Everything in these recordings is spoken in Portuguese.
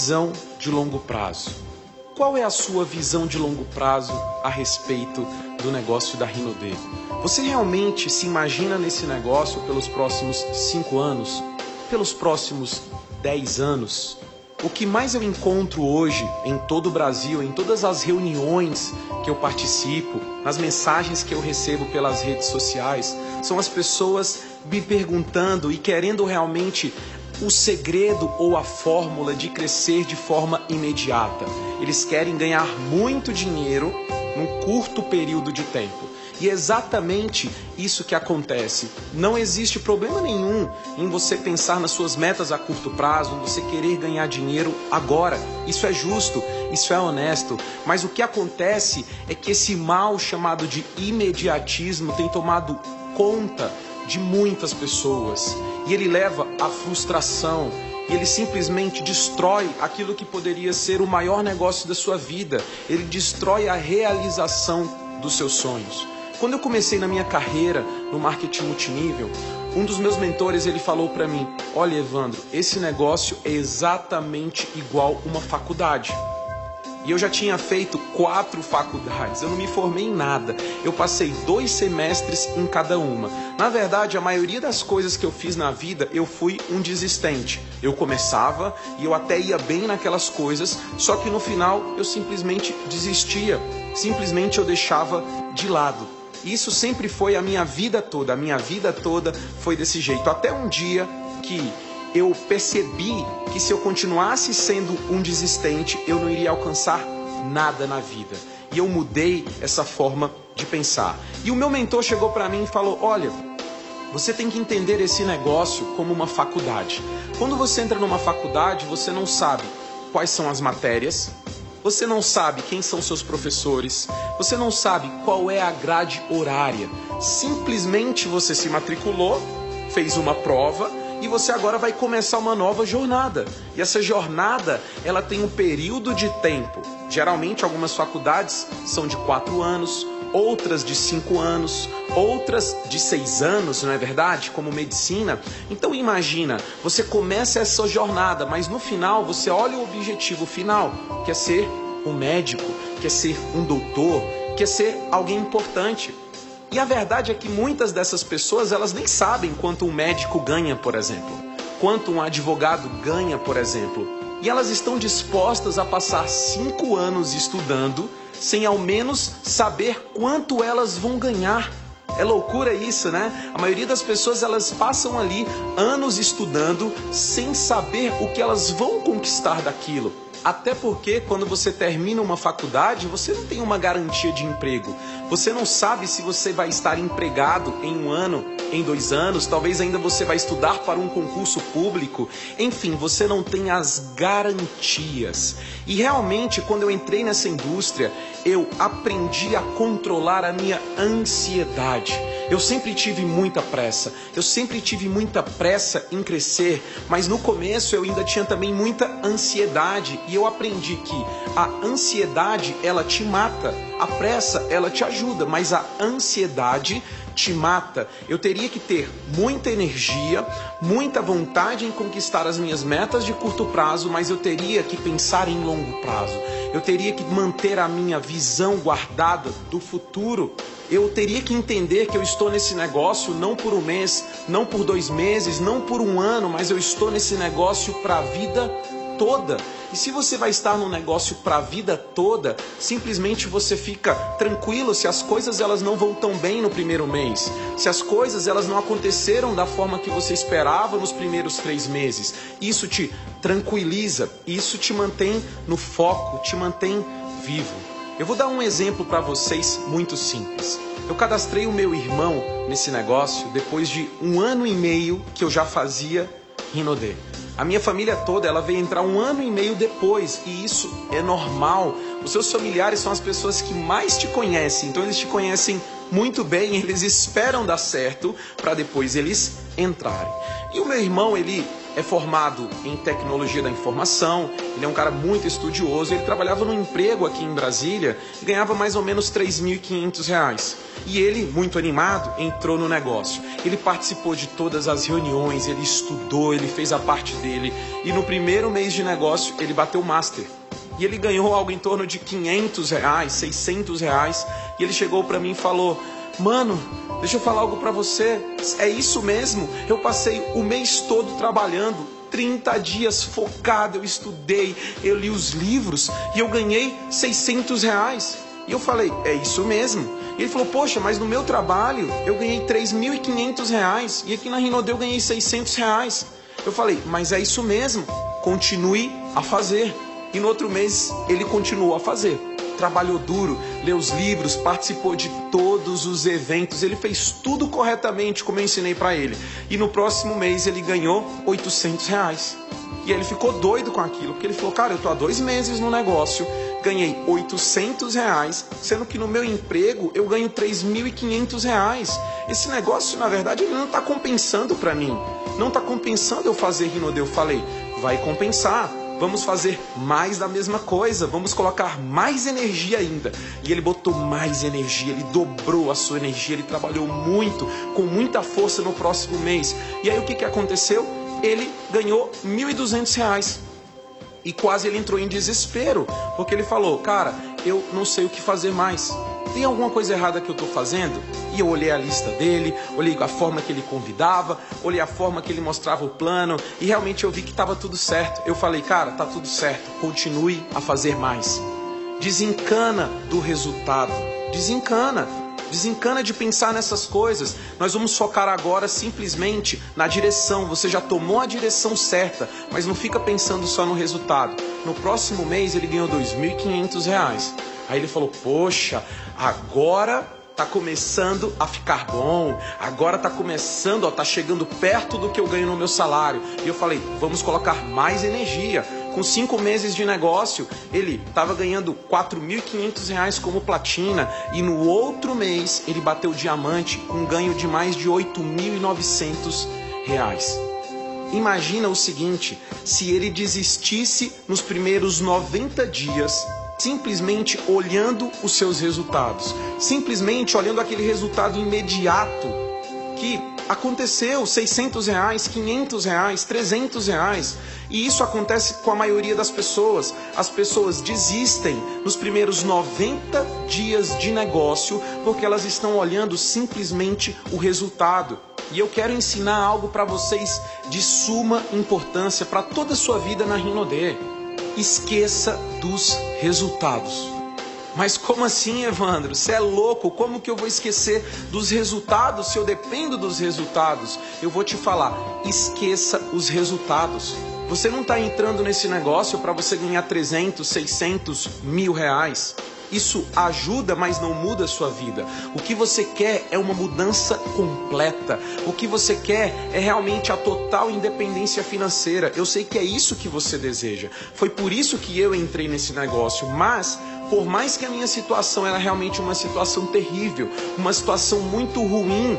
visão de longo prazo. Qual é a sua visão de longo prazo a respeito do negócio da Rinode? Você realmente se imagina nesse negócio pelos próximos cinco anos? Pelos próximos dez anos? O que mais eu encontro hoje em todo o Brasil, em todas as reuniões que eu participo, nas mensagens que eu recebo pelas redes sociais, são as pessoas me perguntando e querendo realmente o segredo ou a fórmula de crescer de forma imediata. Eles querem ganhar muito dinheiro num curto período de tempo. E é exatamente isso que acontece. Não existe problema nenhum em você pensar nas suas metas a curto prazo, em você querer ganhar dinheiro agora. Isso é justo, isso é honesto. Mas o que acontece é que esse mal chamado de imediatismo tem tomado conta de muitas pessoas e ele leva à frustração. E ele simplesmente destrói aquilo que poderia ser o maior negócio da sua vida. Ele destrói a realização dos seus sonhos. Quando eu comecei na minha carreira no marketing multinível, um dos meus mentores ele falou para mim: "Olha, Evandro, esse negócio é exatamente igual uma faculdade. E eu já tinha feito quatro faculdades, eu não me formei em nada. Eu passei dois semestres em cada uma. Na verdade, a maioria das coisas que eu fiz na vida, eu fui um desistente. Eu começava e eu até ia bem naquelas coisas, só que no final eu simplesmente desistia. Simplesmente eu deixava de lado. Isso sempre foi a minha vida toda. A minha vida toda foi desse jeito. Até um dia que eu percebi que se eu continuasse sendo um desistente, eu não iria alcançar nada na vida. E eu mudei essa forma de pensar. E o meu mentor chegou para mim e falou: Olha, você tem que entender esse negócio como uma faculdade. Quando você entra numa faculdade, você não sabe quais são as matérias, você não sabe quem são seus professores, você não sabe qual é a grade horária. Simplesmente você se matriculou, fez uma prova e você agora vai começar uma nova jornada. E essa jornada, ela tem um período de tempo. Geralmente, algumas faculdades são de quatro anos, outras de cinco anos, outras de seis anos, não é verdade? Como medicina. Então imagina, você começa essa jornada, mas no final você olha o objetivo final, que é ser um médico, quer ser um doutor, quer ser alguém importante. E a verdade é que muitas dessas pessoas elas nem sabem quanto um médico ganha, por exemplo, quanto um advogado ganha, por exemplo. E elas estão dispostas a passar cinco anos estudando sem ao menos saber quanto elas vão ganhar. É loucura isso, né? A maioria das pessoas elas passam ali anos estudando sem saber o que elas vão conquistar daquilo. Até porque quando você termina uma faculdade, você não tem uma garantia de emprego. Você não sabe se você vai estar empregado em um ano, em dois anos, talvez ainda você vai estudar para um concurso público. Enfim, você não tem as garantias. E realmente, quando eu entrei nessa indústria, eu aprendi a controlar a minha ansiedade. Eu sempre tive muita pressa, eu sempre tive muita pressa em crescer, mas no começo eu ainda tinha também muita ansiedade. E eu aprendi que a ansiedade ela te mata, a pressa ela te ajuda, mas a ansiedade te mata. Eu teria que ter muita energia, muita vontade em conquistar as minhas metas de curto prazo, mas eu teria que pensar em longo prazo. Eu teria que manter a minha visão guardada do futuro. Eu teria que entender que eu estou nesse negócio não por um mês, não por dois meses, não por um ano, mas eu estou nesse negócio para a vida toda. E se você vai estar num negócio para a vida toda, simplesmente você fica tranquilo se as coisas elas não vão tão bem no primeiro mês, se as coisas elas não aconteceram da forma que você esperava nos primeiros três meses. Isso te tranquiliza, isso te mantém no foco, te mantém vivo. Eu vou dar um exemplo para vocês muito simples. Eu cadastrei o meu irmão nesse negócio depois de um ano e meio que eu já fazia Rinode. A minha família toda, ela veio entrar um ano e meio depois, e isso é normal. Os seus familiares são as pessoas que mais te conhecem, então eles te conhecem muito bem, eles esperam dar certo para depois eles entrarem. E o meu irmão, ele é formado em tecnologia da informação, ele é um cara muito estudioso, ele trabalhava num emprego aqui em Brasília ganhava mais ou menos R$ 3.500. E ele, muito animado, entrou no negócio. Ele participou de todas as reuniões, ele estudou, ele fez a parte dele. E no primeiro mês de negócio, ele bateu o master. E ele ganhou algo em torno de 500 reais, 600 reais. E ele chegou para mim e falou: Mano, deixa eu falar algo para você. É isso mesmo? Eu passei o mês todo trabalhando, 30 dias focado, eu estudei, eu li os livros e eu ganhei 600 reais. E eu falei, é isso mesmo. E ele falou, poxa, mas no meu trabalho eu ganhei 3.500 reais e aqui na Rinode eu ganhei 600 reais. Eu falei, mas é isso mesmo, continue a fazer. E no outro mês ele continuou a fazer. Trabalhou duro, leu os livros, participou de todos os eventos, ele fez tudo corretamente como eu ensinei para ele. E no próximo mês ele ganhou 800 reais. E ele ficou doido com aquilo, porque ele falou, cara, eu tô há dois meses no negócio, ganhei 800 reais, sendo que no meu emprego eu ganho 3.500 reais. Esse negócio, na verdade, ele não está compensando para mim. Não está compensando eu fazer Rinode. Eu falei, vai compensar. Vamos fazer mais da mesma coisa, vamos colocar mais energia ainda. E ele botou mais energia, ele dobrou a sua energia, ele trabalhou muito, com muita força no próximo mês. E aí o que, que aconteceu? Ele ganhou R$ 1.200 e quase ele entrou em desespero, porque ele falou: Cara, eu não sei o que fazer mais. Tem alguma coisa errada que eu estou fazendo? E eu olhei a lista dele, olhei a forma que ele convidava, olhei a forma que ele mostrava o plano e realmente eu vi que estava tudo certo. Eu falei, cara, tá tudo certo, continue a fazer mais. Desencana do resultado, desencana. Desencana de pensar nessas coisas. Nós vamos focar agora simplesmente na direção. Você já tomou a direção certa, mas não fica pensando só no resultado. No próximo mês ele ganhou R$ 2.500. Aí ele falou: Poxa, agora tá começando a ficar bom, agora tá começando, ó, tá chegando perto do que eu ganho no meu salário. E eu falei: Vamos colocar mais energia. Com cinco meses de negócio, ele estava ganhando 4.500 reais como platina e no outro mês ele bateu diamante com um ganho de mais de 8.900 reais. Imagina o seguinte: se ele desistisse nos primeiros 90 dias simplesmente olhando os seus resultados, simplesmente olhando aquele resultado imediato que aconteceu, 600 reais, 500 reais, 300 reais, e isso acontece com a maioria das pessoas. As pessoas desistem nos primeiros 90 dias de negócio porque elas estão olhando simplesmente o resultado. E eu quero ensinar algo para vocês de suma importância para toda a sua vida na Rinode esqueça dos resultados. Mas como assim, Evandro? Você é louco? Como que eu vou esquecer dos resultados se eu dependo dos resultados? Eu vou te falar, esqueça os resultados. Você não está entrando nesse negócio para você ganhar 300, 600, mil reais. Isso ajuda, mas não muda a sua vida. O que você quer é uma mudança completa. O que você quer é realmente a total independência financeira. Eu sei que é isso que você deseja. Foi por isso que eu entrei nesse negócio, mas por mais que a minha situação era realmente uma situação terrível, uma situação muito ruim,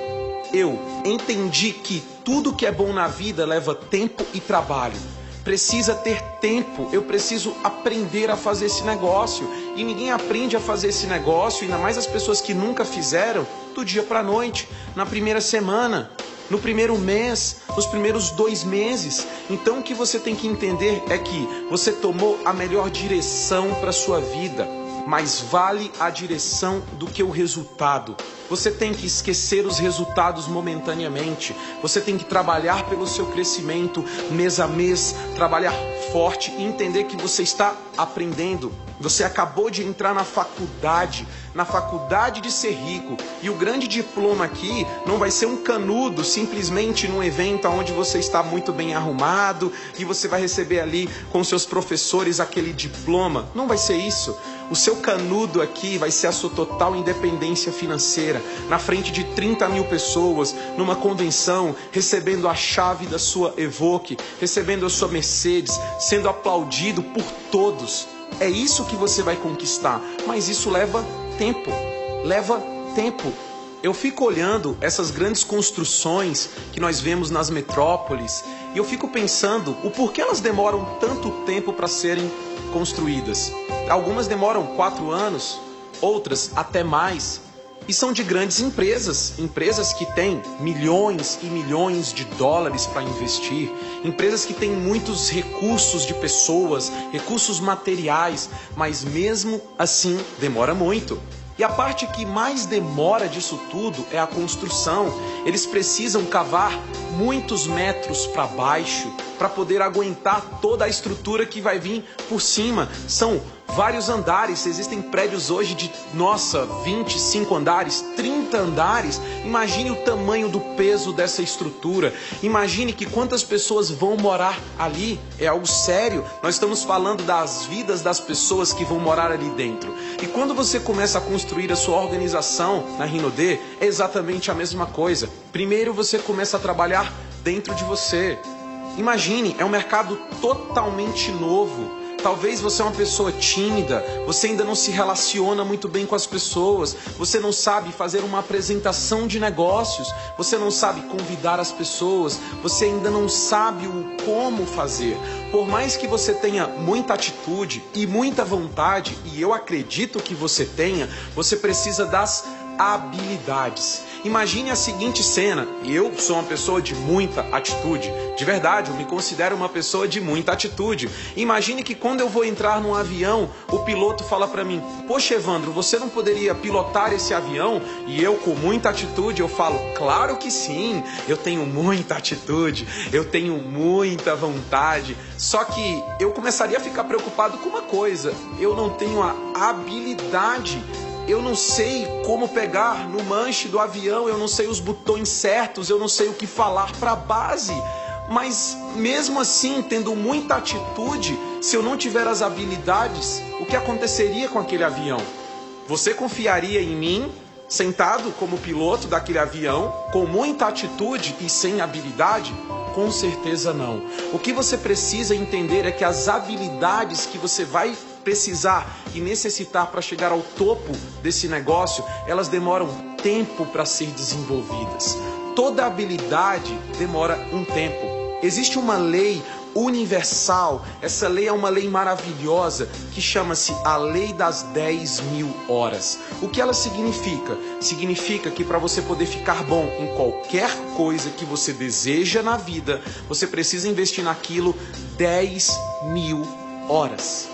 eu entendi que tudo que é bom na vida leva tempo e trabalho precisa ter tempo, eu preciso aprender a fazer esse negócio. E ninguém aprende a fazer esse negócio, ainda mais as pessoas que nunca fizeram, do dia para a noite, na primeira semana, no primeiro mês, nos primeiros dois meses. Então o que você tem que entender é que você tomou a melhor direção para sua vida mais vale a direção do que o resultado. Você tem que esquecer os resultados momentaneamente. Você tem que trabalhar pelo seu crescimento mês a mês, trabalhar forte e entender que você está aprendendo. Você acabou de entrar na faculdade, na faculdade de ser rico. E o grande diploma aqui não vai ser um canudo simplesmente num evento onde você está muito bem arrumado e você vai receber ali com seus professores aquele diploma. Não vai ser isso. O seu canudo aqui vai ser a sua total independência financeira, na frente de 30 mil pessoas, numa convenção, recebendo a chave da sua Evoque, recebendo a sua Mercedes, sendo aplaudido por todos. É isso que você vai conquistar, mas isso leva tempo. Leva tempo. Eu fico olhando essas grandes construções que nós vemos nas metrópoles e eu fico pensando o porquê elas demoram tanto tempo para serem construídas. Algumas demoram quatro anos, outras até mais. E são de grandes empresas, empresas que têm milhões e milhões de dólares para investir, empresas que têm muitos recursos de pessoas, recursos materiais, mas mesmo assim demora muito. E a parte que mais demora disso tudo é a construção. Eles precisam cavar muitos metros para baixo para poder aguentar toda a estrutura que vai vir por cima. São vários andares, existem prédios hoje de, nossa, 25 andares, 30 andares. Imagine o tamanho do peso dessa estrutura. Imagine que quantas pessoas vão morar ali. É algo sério. Nós estamos falando das vidas das pessoas que vão morar ali dentro. E quando você começa a construir a sua organização na Rinode, é exatamente a mesma coisa. Primeiro você começa a trabalhar dentro de você. Imagine, é um mercado totalmente novo Talvez você é uma pessoa tímida, você ainda não se relaciona muito bem com as pessoas, você não sabe fazer uma apresentação de negócios, você não sabe convidar as pessoas, você ainda não sabe o como fazer. Por mais que você tenha muita atitude e muita vontade, e eu acredito que você tenha, você precisa das habilidades. Imagine a seguinte cena: eu sou uma pessoa de muita atitude, de verdade, eu me considero uma pessoa de muita atitude. Imagine que quando eu vou entrar num avião, o piloto fala para mim: Poxa, Evandro, você não poderia pilotar esse avião? E eu, com muita atitude, eu falo: Claro que sim, eu tenho muita atitude, eu tenho muita vontade. Só que eu começaria a ficar preocupado com uma coisa: eu não tenho a habilidade eu não sei como pegar no manche do avião, eu não sei os botões certos, eu não sei o que falar para a base. Mas mesmo assim, tendo muita atitude, se eu não tiver as habilidades, o que aconteceria com aquele avião? Você confiaria em mim, sentado como piloto daquele avião, com muita atitude e sem habilidade? Com certeza não. O que você precisa entender é que as habilidades que você vai precisar e necessitar para chegar ao topo desse negócio, elas demoram tempo para ser desenvolvidas. Toda habilidade demora um tempo. Existe uma lei universal, essa lei é uma lei maravilhosa que chama-se a Lei das 10 mil horas. O que ela significa? Significa que para você poder ficar bom em qualquer coisa que você deseja na vida, você precisa investir naquilo 10 mil horas.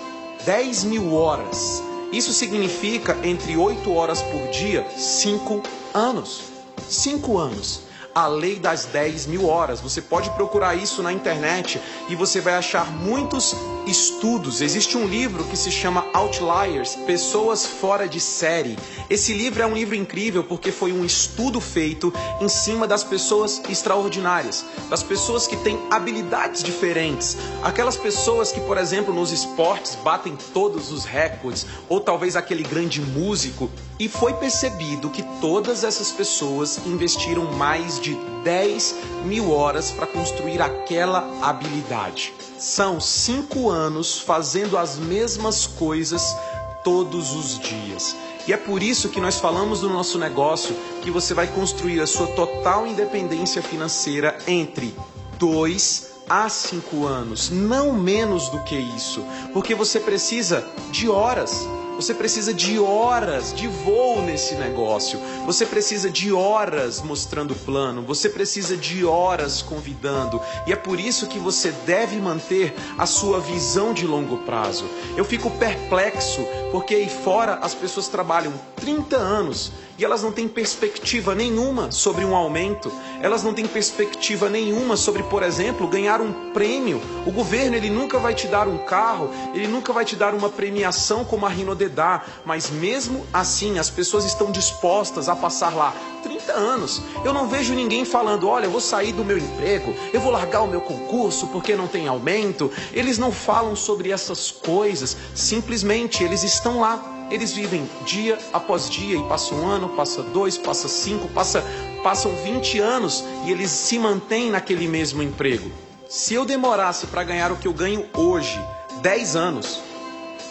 10 mil horas. Isso significa entre 8 horas por dia, 5 anos. 5 anos a lei das 10 mil horas. Você pode procurar isso na internet e você vai achar muitos estudos. Existe um livro que se chama Outliers Pessoas Fora de Série. Esse livro é um livro incrível porque foi um estudo feito em cima das pessoas extraordinárias, das pessoas que têm habilidades diferentes, aquelas pessoas que, por exemplo, nos esportes batem todos os recordes, ou talvez aquele grande músico. E foi percebido que todas essas pessoas investiram mais de 10 mil horas para construir aquela habilidade. São cinco anos fazendo as mesmas coisas todos os dias. E é por isso que nós falamos do nosso negócio que você vai construir a sua total independência financeira entre 2 a 5 anos, não menos do que isso, porque você precisa de horas você precisa de horas de voo nesse negócio. Você precisa de horas mostrando o plano. Você precisa de horas convidando. E é por isso que você deve manter a sua visão de longo prazo. Eu fico perplexo porque aí fora as pessoas trabalham 30 anos e elas não têm perspectiva nenhuma sobre um aumento, elas não têm perspectiva nenhuma sobre, por exemplo, ganhar um prêmio. O governo ele nunca vai te dar um carro, ele nunca vai te dar uma premiação como a Rinode dá, mas mesmo assim as pessoas estão dispostas a passar lá 30 anos. Eu não vejo ninguém falando: olha, eu vou sair do meu emprego, eu vou largar o meu concurso porque não tem aumento. Eles não falam sobre essas coisas, simplesmente eles estão lá eles vivem dia após dia e passa um ano, passa dois, passa cinco, passa, passam 20 anos e eles se mantêm naquele mesmo emprego. Se eu demorasse para ganhar o que eu ganho hoje, 10 anos,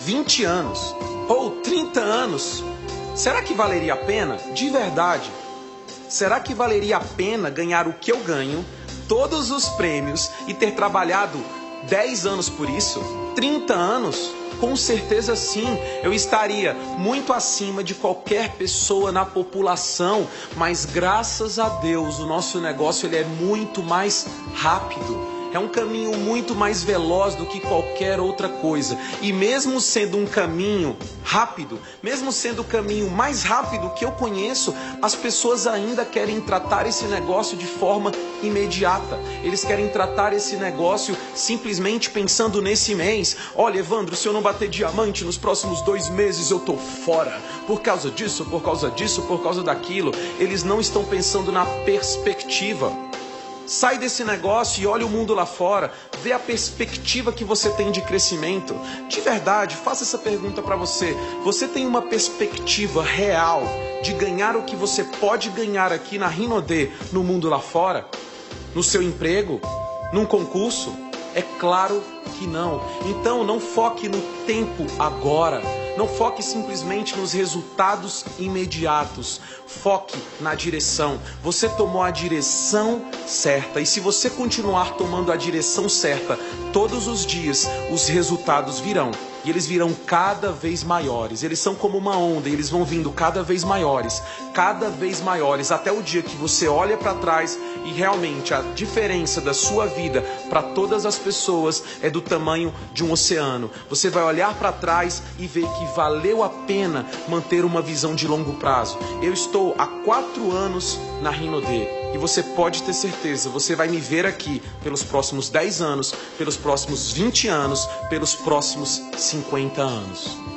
20 anos ou 30 anos, será que valeria a pena? De verdade. Será que valeria a pena ganhar o que eu ganho, todos os prêmios e ter trabalhado 10 anos por isso? 30 anos? Com certeza sim, eu estaria muito acima de qualquer pessoa na população, mas graças a Deus o nosso negócio ele é muito mais rápido é um caminho muito mais veloz do que qualquer outra coisa. E mesmo sendo um caminho rápido, mesmo sendo o caminho mais rápido que eu conheço, as pessoas ainda querem tratar esse negócio de forma imediata. Eles querem tratar esse negócio simplesmente pensando nesse mês. Olha, Evandro, se eu não bater diamante nos próximos dois meses, eu tô fora. Por causa disso, por causa disso, por causa daquilo. Eles não estão pensando na perspectiva. Sai desse negócio e olha o mundo lá fora, vê a perspectiva que você tem de crescimento. De verdade, faça essa pergunta para você. Você tem uma perspectiva real de ganhar o que você pode ganhar aqui na Rinodê, no mundo lá fora? No seu emprego? Num concurso? É claro que não. Então não foque no tempo agora. Não foque simplesmente nos resultados imediatos. Foque na direção. Você tomou a direção certa. E se você continuar tomando a direção certa todos os dias, os resultados virão. E eles virão cada vez maiores. Eles são como uma onda, e eles vão vindo cada vez maiores, cada vez maiores, até o dia que você olha para trás e realmente a diferença da sua vida para todas as pessoas é do tamanho de um oceano. Você vai olhar para trás e ver que valeu a pena manter uma visão de longo prazo. Eu estou há quatro anos na Rinode e você pode ter certeza, você vai me ver aqui pelos próximos 10 anos, pelos próximos 20 anos, pelos próximos 50 anos.